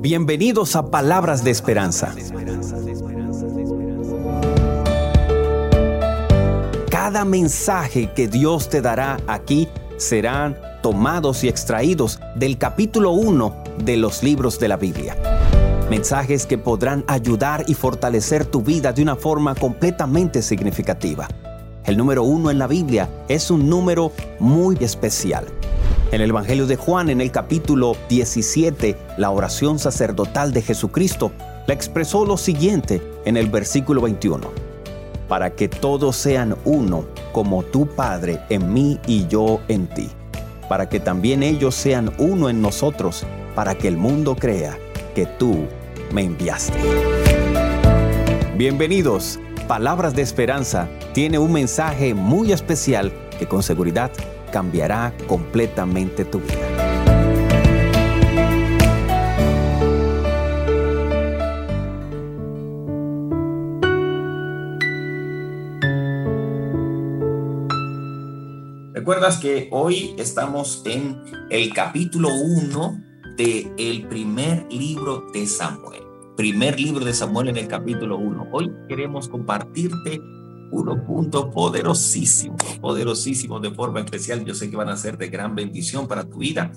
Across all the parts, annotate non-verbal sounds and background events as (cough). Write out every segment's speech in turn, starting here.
Bienvenidos a Palabras de Esperanza. Cada mensaje que Dios te dará aquí serán tomados y extraídos del capítulo 1 de los libros de la Biblia. Mensajes que podrán ayudar y fortalecer tu vida de una forma completamente significativa. El número uno en la Biblia es un número muy especial. En el Evangelio de Juan, en el capítulo 17, la oración sacerdotal de Jesucristo la expresó lo siguiente en el versículo 21. Para que todos sean uno, como tu Padre en mí y yo en ti. Para que también ellos sean uno en nosotros, para que el mundo crea que tú me enviaste. Bienvenidos. Palabras de Esperanza tiene un mensaje muy especial que con seguridad cambiará completamente tu vida. Recuerdas que hoy estamos en el capítulo 1 del el primer libro de Samuel. Primer libro de Samuel en el capítulo 1. Hoy queremos compartirte unos puntos poderosísimos, poderosísimos de forma especial. Yo sé que van a ser de gran bendición para tu vida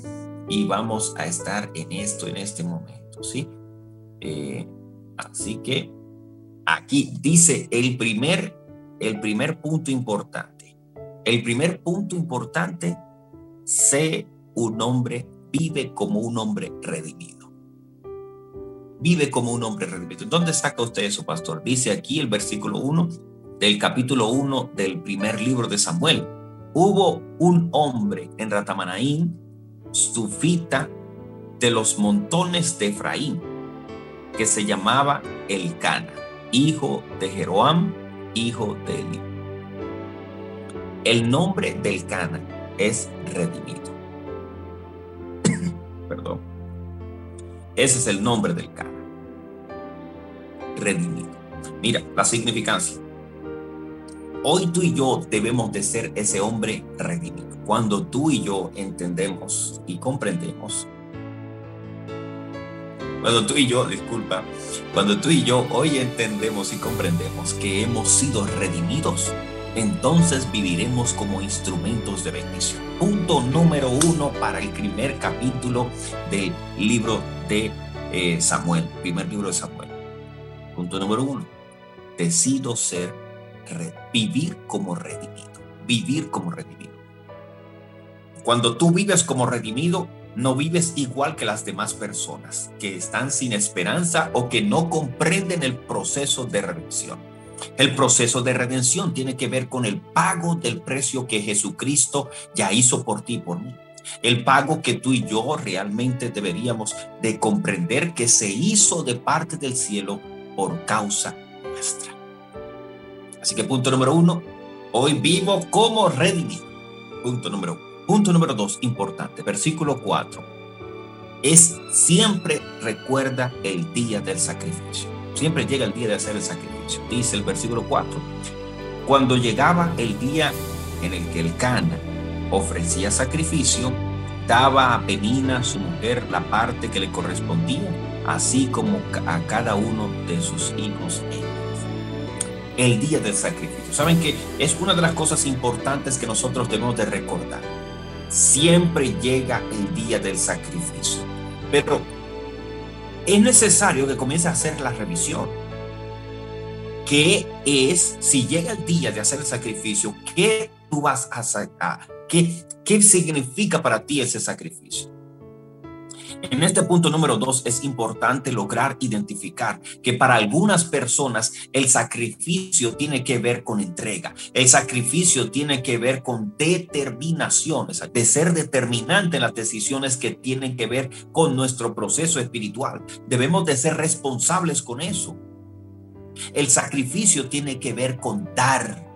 y vamos a estar en esto en este momento, ¿sí? Eh, así que aquí dice el primer, el primer punto importante. El primer punto importante, sé un hombre, vive como un hombre redimido. Vive como un hombre redimido. ¿Dónde saca usted eso, pastor? Dice aquí el versículo 1 del capítulo 1 del primer libro de Samuel. Hubo un hombre en Ratamanaín, sufita de los montones de Efraín, que se llamaba Elcana, hijo de Jeroam, hijo de Eli. El nombre de Elcana es redimido. (coughs) Perdón. Ese es el nombre del Cana. Redimido. Mira la significancia. Hoy tú y yo debemos de ser ese hombre redimido. Cuando tú y yo entendemos y comprendemos, cuando tú y yo, disculpa, cuando tú y yo hoy entendemos y comprendemos que hemos sido redimidos, entonces viviremos como instrumentos de bendición. Punto número uno para el primer capítulo del libro de eh, Samuel, primer libro de Samuel. Punto número uno, decido ser vivir como redimido, vivir como redimido. Cuando tú vives como redimido, no vives igual que las demás personas que están sin esperanza o que no comprenden el proceso de redención. El proceso de redención tiene que ver con el pago del precio que Jesucristo ya hizo por ti y por mí. El pago que tú y yo realmente deberíamos de comprender que se hizo de parte del cielo por causa nuestra. Así que punto número uno, hoy vivo como redimido. Punto número uno. Punto número dos, importante, versículo cuatro. Es siempre recuerda el día del sacrificio. Siempre llega el día de hacer el sacrificio. Dice el versículo cuatro. Cuando llegaba el día en el que el Cana ofrecía sacrificio, daba a Penina, su mujer, la parte que le correspondía, así como a cada uno de sus hijos el día del sacrificio. Saben que es una de las cosas importantes que nosotros debemos de recordar. Siempre llega el día del sacrificio, pero es necesario que comience a hacer la revisión. ¿Qué es, si llega el día de hacer el sacrificio, qué tú vas a sacar? ¿Qué, qué significa para ti ese sacrificio? En este punto número dos es importante lograr identificar que para algunas personas el sacrificio tiene que ver con entrega. El sacrificio tiene que ver con determinación, de ser determinante en las decisiones que tienen que ver con nuestro proceso espiritual. Debemos de ser responsables con eso. El sacrificio tiene que ver con dar.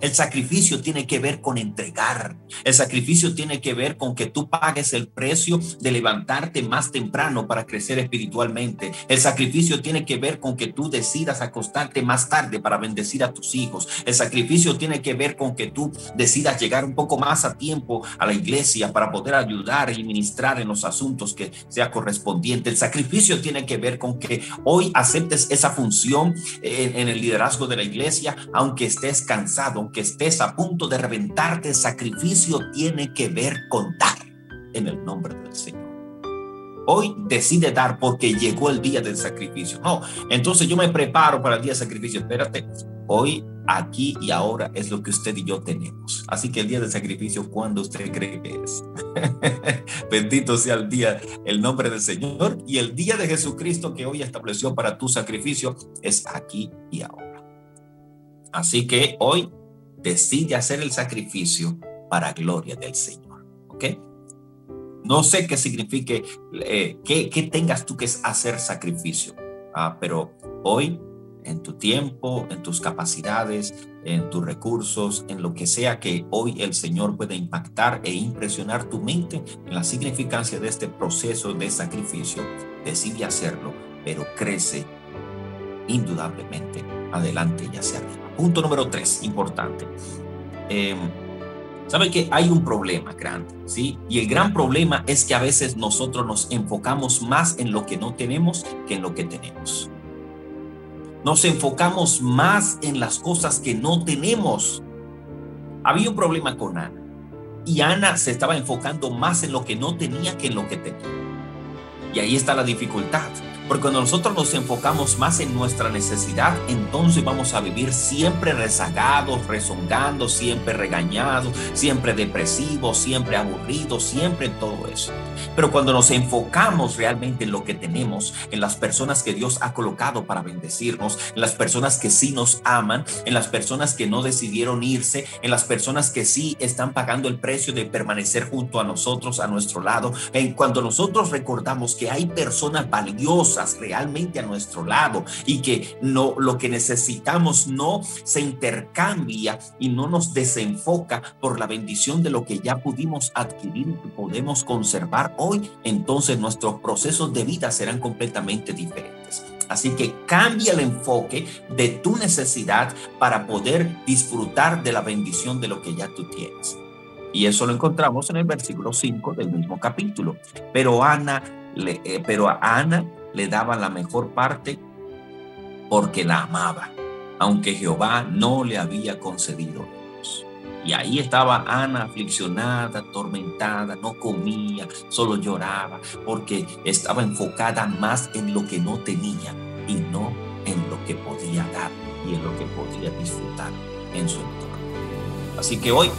El sacrificio tiene que ver con entregar. El sacrificio tiene que ver con que tú pagues el precio de levantarte más temprano para crecer espiritualmente. El sacrificio tiene que ver con que tú decidas acostarte más tarde para bendecir a tus hijos. El sacrificio tiene que ver con que tú decidas llegar un poco más a tiempo a la iglesia para poder ayudar y ministrar en los asuntos que sea correspondiente. El sacrificio tiene que ver con que hoy aceptes esa función en, el liderazgo de la iglesia, aunque estés cansado, aunque estés a punto de reventarte, el sacrificio tiene que ver con dar en el nombre del Señor. Hoy decide dar porque llegó el día del sacrificio. No, entonces yo me preparo para el día del sacrificio. Espérate, hoy, aquí y ahora es lo que usted y yo tenemos. Así que el día del sacrificio, ¿cuándo usted cree que es? (laughs) Bendito sea el día, el nombre del Señor y el día de Jesucristo que hoy estableció para tu sacrificio es aquí y ahora. Así que hoy decide hacer el sacrificio para gloria del Señor. ¿Ok? No sé qué signifique, eh, qué, tengas tú que hacer sacrificio, ah, pero hoy, en tu tiempo, en tus capacidades, en tus recursos, en lo que sea que hoy el Señor pueda impactar e impresionar tu mente en la significancia de este proceso de sacrificio, decide hacerlo, pero crece indudablemente adelante y hacia arriba. Punto número tres, importante. Eh, Sabe que hay un problema grande, ¿sí? Y el gran problema es que a veces nosotros nos enfocamos más en lo que no tenemos que en lo que tenemos. Nos enfocamos más en las cosas que no tenemos. Había un problema con Ana. Y Ana se estaba enfocando más en lo que no tenía que en lo que tenía. Y ahí está la dificultad. Porque cuando nosotros nos enfocamos más en nuestra necesidad, entonces vamos a vivir siempre rezagados, rezongando, siempre regañados, siempre depresivos, siempre aburridos, siempre en todo eso. Pero cuando nos enfocamos realmente en lo que tenemos, en las personas que Dios ha colocado para bendecirnos, en las personas que sí nos aman, en las personas que no decidieron irse, en las personas que sí están pagando el precio de permanecer junto a nosotros, a nuestro lado, en cuando nosotros recordamos que hay personas valiosas, realmente a nuestro lado y que no lo que necesitamos no se intercambia y no nos desenfoca por la bendición de lo que ya pudimos adquirir y podemos conservar hoy, entonces nuestros procesos de vida serán completamente diferentes. Así que cambia el enfoque de tu necesidad para poder disfrutar de la bendición de lo que ya tú tienes. Y eso lo encontramos en el versículo 5 del mismo capítulo. Pero Ana, eh, pero a Ana le daba la mejor parte porque la amaba, aunque Jehová no le había concedido Y ahí estaba Ana afliccionada, atormentada, no comía, solo lloraba, porque estaba enfocada más en lo que no tenía y no en lo que podía dar y en lo que podía disfrutar en su entorno. Así que hoy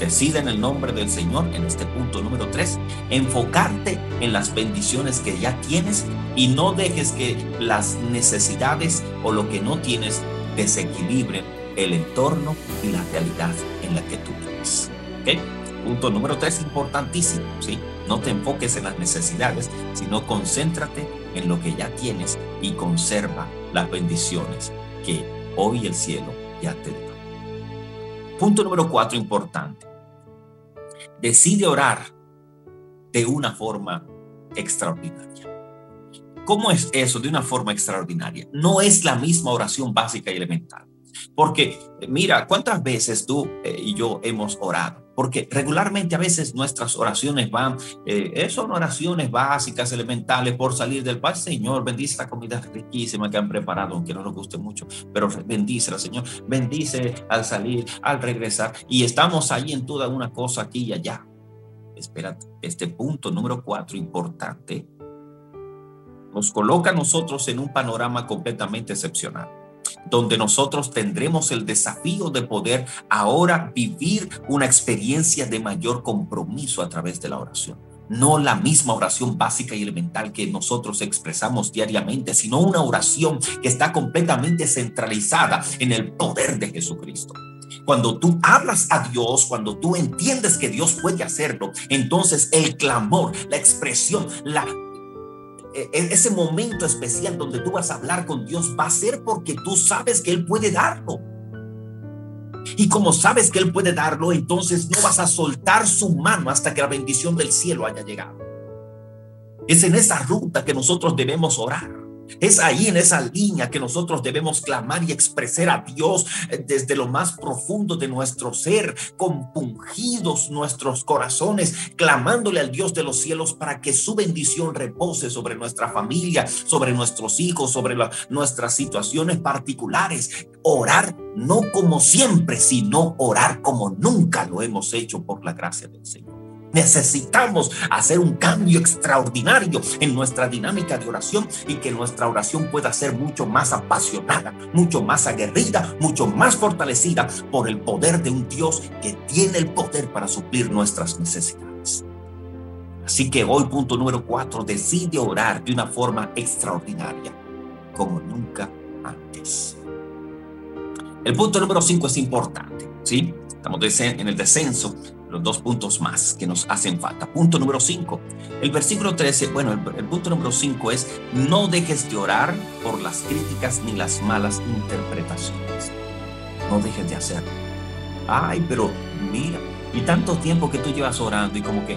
Decide en el nombre del Señor, en este punto número 3, enfocarte en las bendiciones que ya tienes y no dejes que las necesidades o lo que no tienes desequilibren el entorno y la realidad en la que tú vives. Punto número 3, importantísimo, ¿sí? No te enfoques en las necesidades, sino concéntrate en lo que ya tienes y conserva las bendiciones que hoy el cielo ya te dio. Punto número cuatro, importante. Decide orar de una forma extraordinaria. ¿Cómo es eso de una forma extraordinaria? No es la misma oración básica y elemental. Porque mira, ¿cuántas veces tú eh, y yo hemos orado? Porque regularmente a veces nuestras oraciones van, eh, son oraciones básicas, elementales, por salir del paz, Señor, bendice la comida riquísima que han preparado, aunque no nos guste mucho, pero bendice Señor, bendice al salir, al regresar, y estamos ahí en toda una cosa aquí y allá. Espérate, este punto número cuatro, importante, nos coloca a nosotros en un panorama completamente excepcional donde nosotros tendremos el desafío de poder ahora vivir una experiencia de mayor compromiso a través de la oración. No la misma oración básica y elemental que nosotros expresamos diariamente, sino una oración que está completamente centralizada en el poder de Jesucristo. Cuando tú hablas a Dios, cuando tú entiendes que Dios puede hacerlo, entonces el clamor, la expresión, la ese momento especial donde tú vas a hablar con Dios va a ser porque tú sabes que Él puede darlo. Y como sabes que Él puede darlo, entonces no vas a soltar su mano hasta que la bendición del cielo haya llegado. Es en esa ruta que nosotros debemos orar. Es ahí en esa línea que nosotros debemos clamar y expresar a Dios eh, desde lo más profundo de nuestro ser, compungidos nuestros corazones, clamándole al Dios de los cielos para que su bendición repose sobre nuestra familia, sobre nuestros hijos, sobre nuestras situaciones particulares. Orar no como siempre, sino orar como nunca lo hemos hecho por la gracia del Señor. Necesitamos hacer un cambio extraordinario en nuestra dinámica de oración y que nuestra oración pueda ser mucho más apasionada, mucho más aguerrida, mucho más fortalecida por el poder de un Dios que tiene el poder para suplir nuestras necesidades. Así que hoy, punto número cuatro, decide orar de una forma extraordinaria, como nunca antes. El punto número cinco es importante, ¿sí? Estamos en el descenso los dos puntos más que nos hacen falta. Punto número 5. El versículo 13, bueno, el, punto número 5 es, no dejes de orar por las críticas ni las malas interpretaciones. No dejes de hacerlo. Ay, pero mira, y tanto tiempo que tú llevas orando y como que...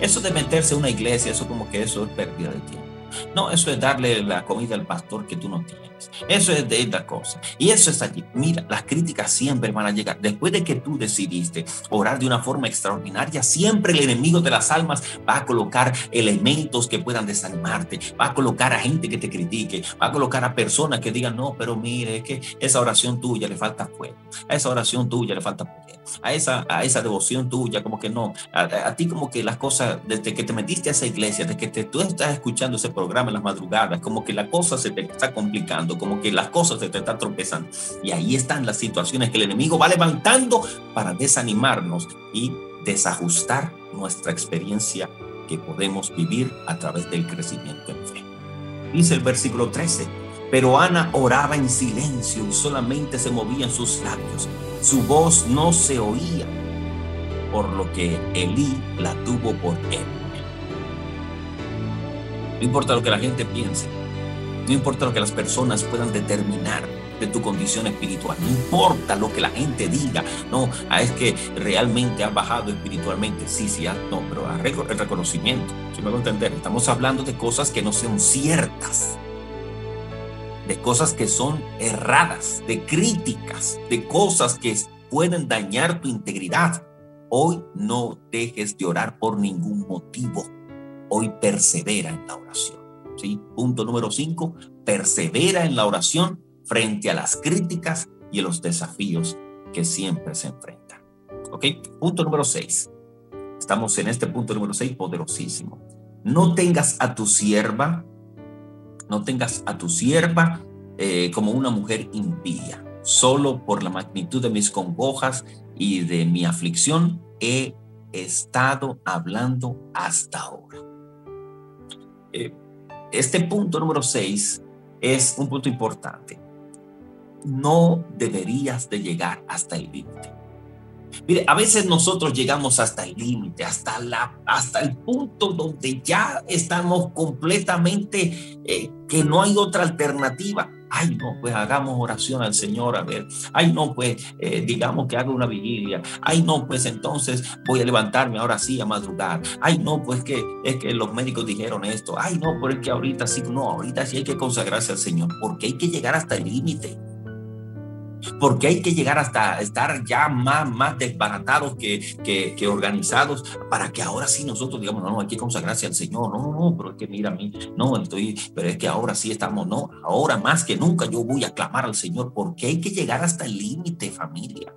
Eso de meterse en una iglesia, eso como que eso es pérdida de tiempo. No, eso es darle la comida al pastor que tú no tienes. Eso es de esta cosa. Y eso es allí. Mira, las críticas siempre van a llegar. Después de que tú decidiste orar de una forma extraordinaria, siempre el enemigo de las almas va a colocar elementos que puedan desanimarte. Va a colocar a gente que te critique. Va a colocar a personas que digan, no, pero mire, es que esa oración tuya le falta fuego. A esa oración tuya le falta poder. A esa, a esa devoción tuya, como que no. A, ti como que las cosas, desde que te metiste a esa iglesia, desde que te, tú estás escuchando ese programa en las madrugadas, como que la cosa se te está complicando, como que las cosas se te están tropezando. Y ahí están las situaciones que el enemigo va levantando para desanimarnos y desajustar nuestra experiencia que podemos vivir a través del crecimiento en fe. Dice el versículo 13, pero Ana oraba en silencio y solamente se movían sus labios. Su voz no se oía, por lo que Elí la tuvo por él. No importa lo que la gente piense. No importa lo que las personas puedan determinar de tu condición espiritual. No importa lo que la gente diga. No, ah, es que realmente has bajado espiritualmente. Sí, sí, ah, no, pero el reconocimiento. Si me voy a entender, estamos hablando de cosas que no son ciertas. De cosas que son erradas, de críticas, de cosas que pueden dañar tu integridad. Hoy no dejes de orar por ningún motivo hoy persevera en la oración. ¿Sí? Punto número cinco, persevera en la oración frente a las críticas y a los desafíos que siempre se enfrentan. ¿Ok? Punto número seis. Estamos en este punto número seis, poderosísimo. No tengas a tu sierva, no tengas a tu sierva eh, como una mujer impía. Solo por la magnitud de mis congojas y de mi aflicción he estado hablando hasta ahora. Eh, este punto número 6 es un punto importante. No deberías de llegar hasta el límite. Mire, a veces nosotros llegamos hasta el límite, hasta, la, hasta el punto donde ya estamos completamente, eh, que no hay otra alternativa Ay, no, pues hagamos oración al Señor, a ver. Ay, no, pues eh, digamos que haga una vigilia. Ay, no, pues entonces voy a levantarme ahora sí a madrugar. Ay, no, pues que es que los médicos dijeron esto. Ay, no, pues es que ahorita sí, no, ahorita sí hay que consagrarse al Señor, porque hay que llegar hasta el límite porque hay que llegar hasta estar ya más, más desbaratados que, que, organizados para que ahora sí nosotros digamos, no, no, hay que consagrarse al Señor, no, no, no, pero es que mira a mí, no, estoy, pero es que ahora sí estamos, no, ahora más que nunca yo voy a clamar al Señor, porque hay que llegar hasta el límite, familia.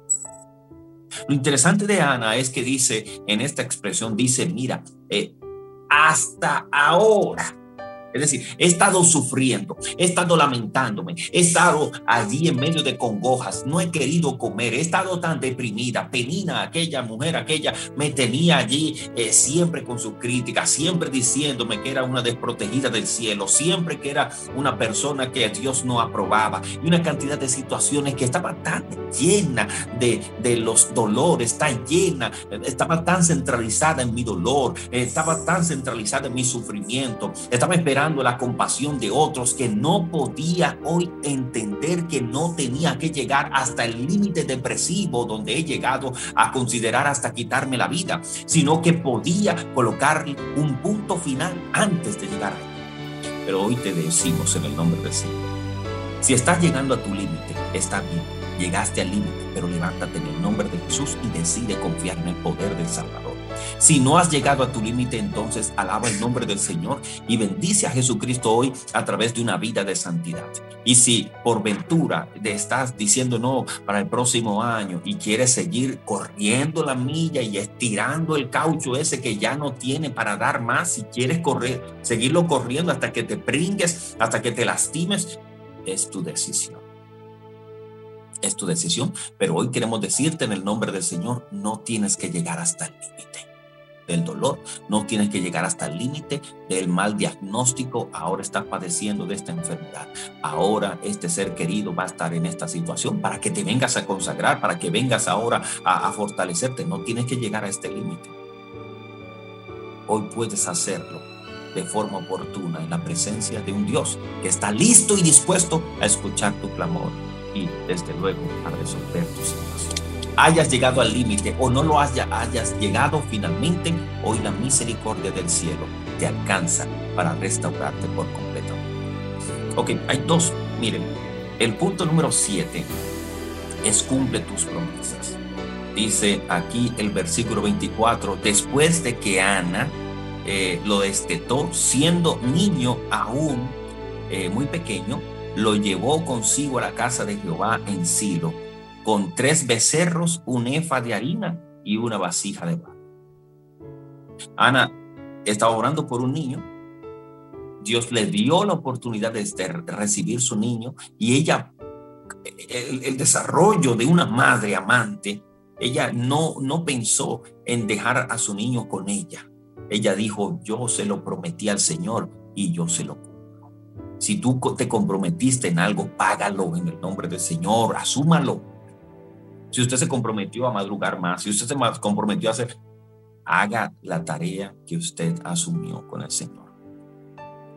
Lo interesante de Ana es que dice, en esta expresión, dice, mira, eh, hasta ahora es decir, he estado sufriendo, he estado lamentándome, he estado allí en medio de congojas, no he querido comer, he estado tan deprimida. Penina, aquella mujer, aquella, me tenía allí eh, siempre con su crítica, siempre diciéndome que era una desprotegida del cielo, siempre que era una persona que Dios no aprobaba y una cantidad de situaciones que estaba tan llena de, de los dolores, tan llena, estaba tan centralizada en mi dolor, estaba tan centralizada en mi sufrimiento, estaba esperando la compasión de otros, que no podía hoy entender que no tenía que llegar hasta el límite depresivo donde he llegado a considerar hasta quitarme la vida, sino que podía colocar un punto final antes de llegar ahí. Pero hoy te decimos en el nombre del Señor, si estás llegando a tu límite, está bien, llegaste al límite, pero levántate en el nombre de Jesús y decide confiar en el poder del Salvador. Si no has llegado a tu límite, entonces alaba el nombre del Señor y bendice a Jesucristo hoy a través de una vida de santidad. Y si por ventura te estás diciendo no para el próximo año y quieres seguir corriendo la milla y estirando el caucho ese que ya no tiene para dar más, si quieres correr, seguirlo corriendo hasta que te pringues, hasta que te lastimes, es tu decisión es tu decisión, pero hoy queremos decirte en el nombre del Señor, no tienes que llegar hasta el límite del dolor, no tienes que llegar hasta el límite del mal diagnóstico, ahora estás padeciendo de esta enfermedad, ahora este ser querido va a estar en esta situación para que te vengas a consagrar, para que vengas ahora a, a fortalecerte, no tienes que llegar a este límite. Hoy puedes hacerlo de forma oportuna en la presencia de un Dios que está listo y dispuesto a escuchar tu clamor y desde luego a resolver tus situación. Hayas llegado al límite o no lo haya, hayas llegado finalmente, hoy la misericordia del cielo te alcanza para restaurarte por completo. Ok, hay dos. Miren, el punto número siete es cumple tus promesas. Dice aquí el versículo 24, después de que Ana eh, lo destetó, siendo niño aún eh, muy pequeño, lo llevó consigo a la casa de Jehová en Silo, con tres becerros, un efa de harina y una vasija de barro. Ana estaba orando por un niño. Dios le dio la oportunidad de recibir su niño y ella, el, desarrollo de una madre amante, ella no, no pensó en dejar a su niño con ella. Ella dijo, yo se lo prometí al Señor y yo se lo si tú te comprometiste en algo, págalo en el nombre del Señor, asúmalo. Si usted se comprometió a madrugar más, si usted se comprometió a hacer, haga la tarea que usted asumió con el Señor.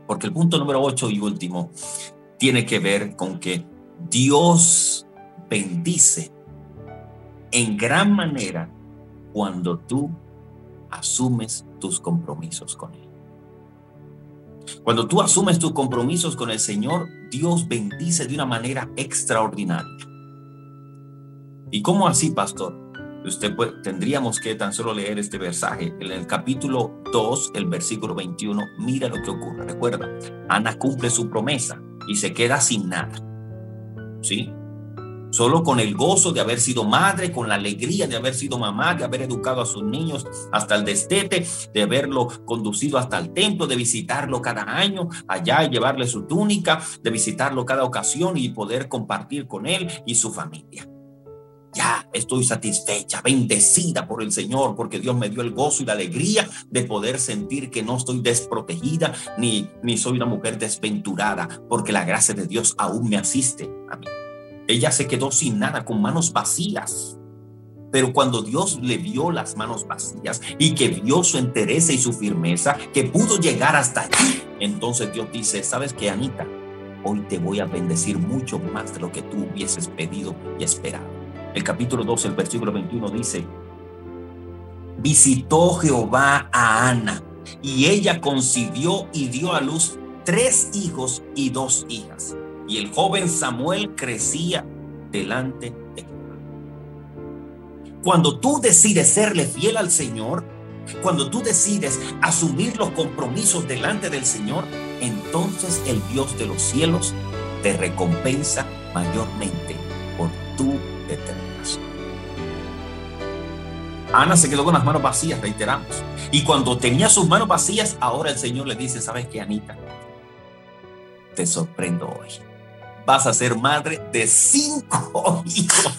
Porque el punto número 8 y último tiene que ver con que Dios bendice en gran manera cuando tú asumes tus compromisos con Él. Cuando tú asumes tus compromisos con el Señor, Dios bendice de una manera extraordinaria. ¿Y cómo así, pastor? Usted tendríamos que tan solo leer este versaje. En el capítulo 2, el versículo 21, mira lo que ocurre. Recuerda, Ana cumple su promesa y se queda sin nada. ¿Sí? solo con el gozo de haber sido madre, con la alegría de haber sido mamá, de haber educado a sus niños hasta el destete, de haberlo conducido hasta el templo, de visitarlo cada año allá y llevarle su túnica, de visitarlo cada ocasión y poder compartir con él y su familia. Ya estoy satisfecha, bendecida por el Señor, porque Dios me dio el gozo y la alegría de poder sentir que no estoy desprotegida ni, ni soy una mujer desventurada, porque la gracia de Dios aún me asiste a mí. Ella se quedó sin nada, con manos vacías. Pero cuando Dios le vio las manos vacías y que vio su entereza y su firmeza, que pudo llegar hasta allí, entonces Dios dice, ¿sabes qué, Anita? Hoy te voy a bendecir mucho más de lo que tú hubieses pedido y esperado. El capítulo 12, el versículo 21 dice, visitó Jehová a Ana y ella concibió y dio a luz tres hijos y dos hijas y el joven Samuel crecía delante de Jehová. Cuando tú decides serle fiel al Señor, cuando tú decides asumir los compromisos delante del Señor, entonces el Dios de los cielos te recompensa mayormente por tu Ana se quedó con las manos vacías, reiteramos. Y cuando tenía sus manos vacías, ahora el Señor le dice, ¿sabes qué, Anita? Te sorprendo hoy vas a ser madre de cinco (laughs) hijos.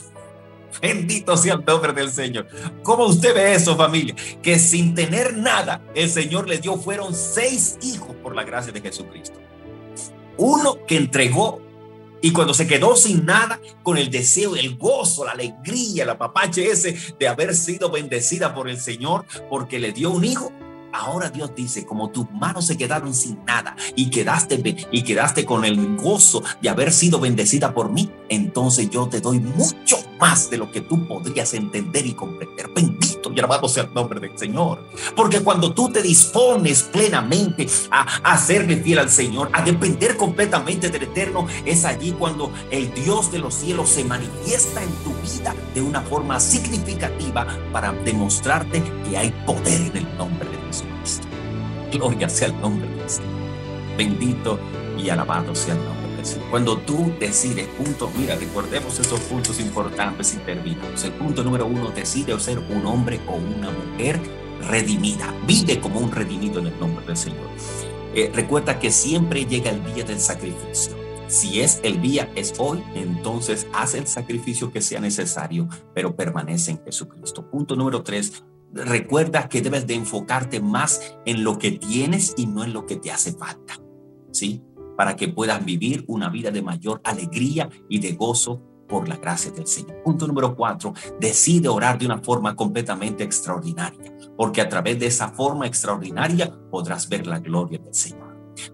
Bendito sea el nombre del Señor. ¿Cómo usted ve eso, familia? Que sin tener nada, el Señor le dio, fueron seis hijos por la gracia de Jesucristo. Uno que entregó y cuando se quedó sin nada, con el deseo, el gozo, la alegría, la papache ese de haber sido bendecida por el Señor porque le dio un hijo, ahora Dios dice, como tus manos se quedaron sin nada y quedaste, y quedaste con el gozo de haber sido bendecida por mí, entonces yo te doy mucho más de lo que tú podrías entender y comprender. Bendito y alabado sea el nombre del Señor. Porque cuando tú te dispones plenamente a, a serle fiel al Señor, a depender completamente del Eterno, es allí cuando el Dios de los cielos se manifiesta en tu vida de una forma significativa para demostrarte que hay poder en el nombre de. Gloria sea el nombre de Señor. Bendito y alabado sea el nombre cuando tú decides, punto, mira, recordemos esos puntos importantes y terminamos. El punto número uno, decide ser un hombre o una mujer redimida. Vive como un redimido en el nombre del Señor. Eh, recuerda que siempre llega el día del sacrificio. Si es el día, es hoy, entonces haz el sacrificio que sea necesario, pero permanece en Jesucristo. Punto número tres, recuerda que debes de enfocarte más en lo que tienes y no en lo que te hace falta. ¿Sí? para que puedan vivir una vida de mayor alegría y de gozo por la gracia del Señor. Punto número cuatro, decide orar de una forma completamente extraordinaria, porque a través de esa forma extraordinaria podrás ver la gloria del Señor.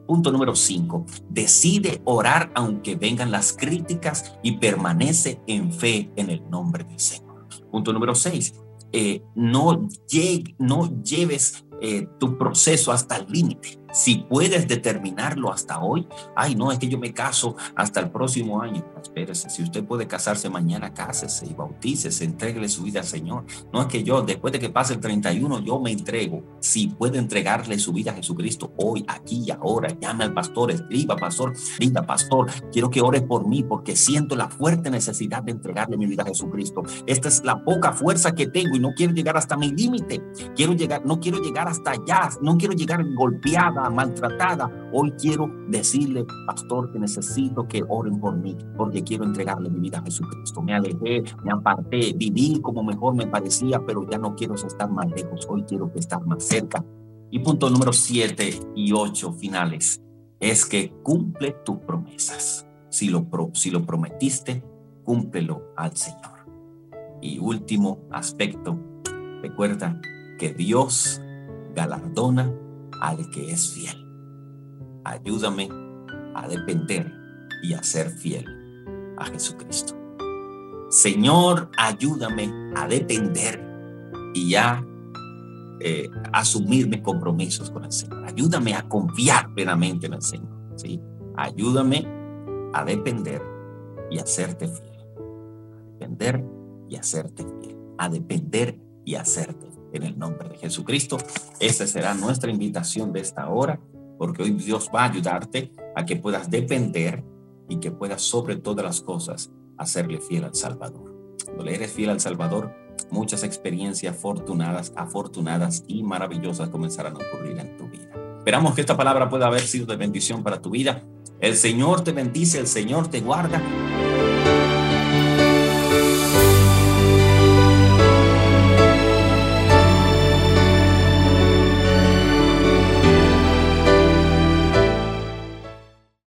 Punto número cinco, decide orar aunque vengan las críticas y permanece en fe en el nombre del Señor. Punto número seis, eh, no, no lleves eh, tu proceso hasta el límite. Si puedes determinarlo hasta hoy, ay, no, es que yo me caso hasta el próximo año. Espérese, si usted puede casarse mañana, cásese y bautícese, entregue su vida al Señor. No es que yo, después de que pase el 31, yo me entrego. Si puede entregarle su vida a Jesucristo hoy, aquí y ahora, llame al pastor, escriba, pastor, diga, pastor, quiero que ore por mí porque siento la fuerte necesidad de entregarle mi vida a Jesucristo. Esta es la poca fuerza que tengo y no quiero llegar hasta mi límite. Quiero llegar, no quiero llegar hasta allá, no quiero llegar golpeada, maltratada. Hoy quiero decirle, pastor, que necesito que oren por mí, porque quiero entregarle mi vida a Jesucristo. Me alejé, me aparté, viví como mejor me parecía, pero ya no quiero estar más lejos. Hoy quiero estar más cerca. Y punto número siete y ocho finales es que cumple tus promesas. Si lo, si lo prometiste, cúmplelo al Señor. Y último aspecto, recuerda que Dios galardona al que es fiel. Ayúdame a depender y a ser fiel a Jesucristo. Señor, ayúdame a depender y a eh, asumir mis compromisos con el Señor. Ayúdame a confiar plenamente en el Señor. ¿sí? Ayúdame a depender y a serte fiel. A depender y a serte fiel. A depender y a serte en el nombre de Jesucristo. Esa será nuestra invitación de esta hora, porque hoy Dios va a ayudarte a que puedas depender y que puedas sobre todas las cosas hacerle fiel al Salvador. Cuando le eres fiel al Salvador, muchas experiencias afortunadas, afortunadas y maravillosas comenzarán a ocurrir en tu vida. Esperamos que esta palabra pueda haber sido de bendición para tu vida. El Señor te bendice, el Señor te guarda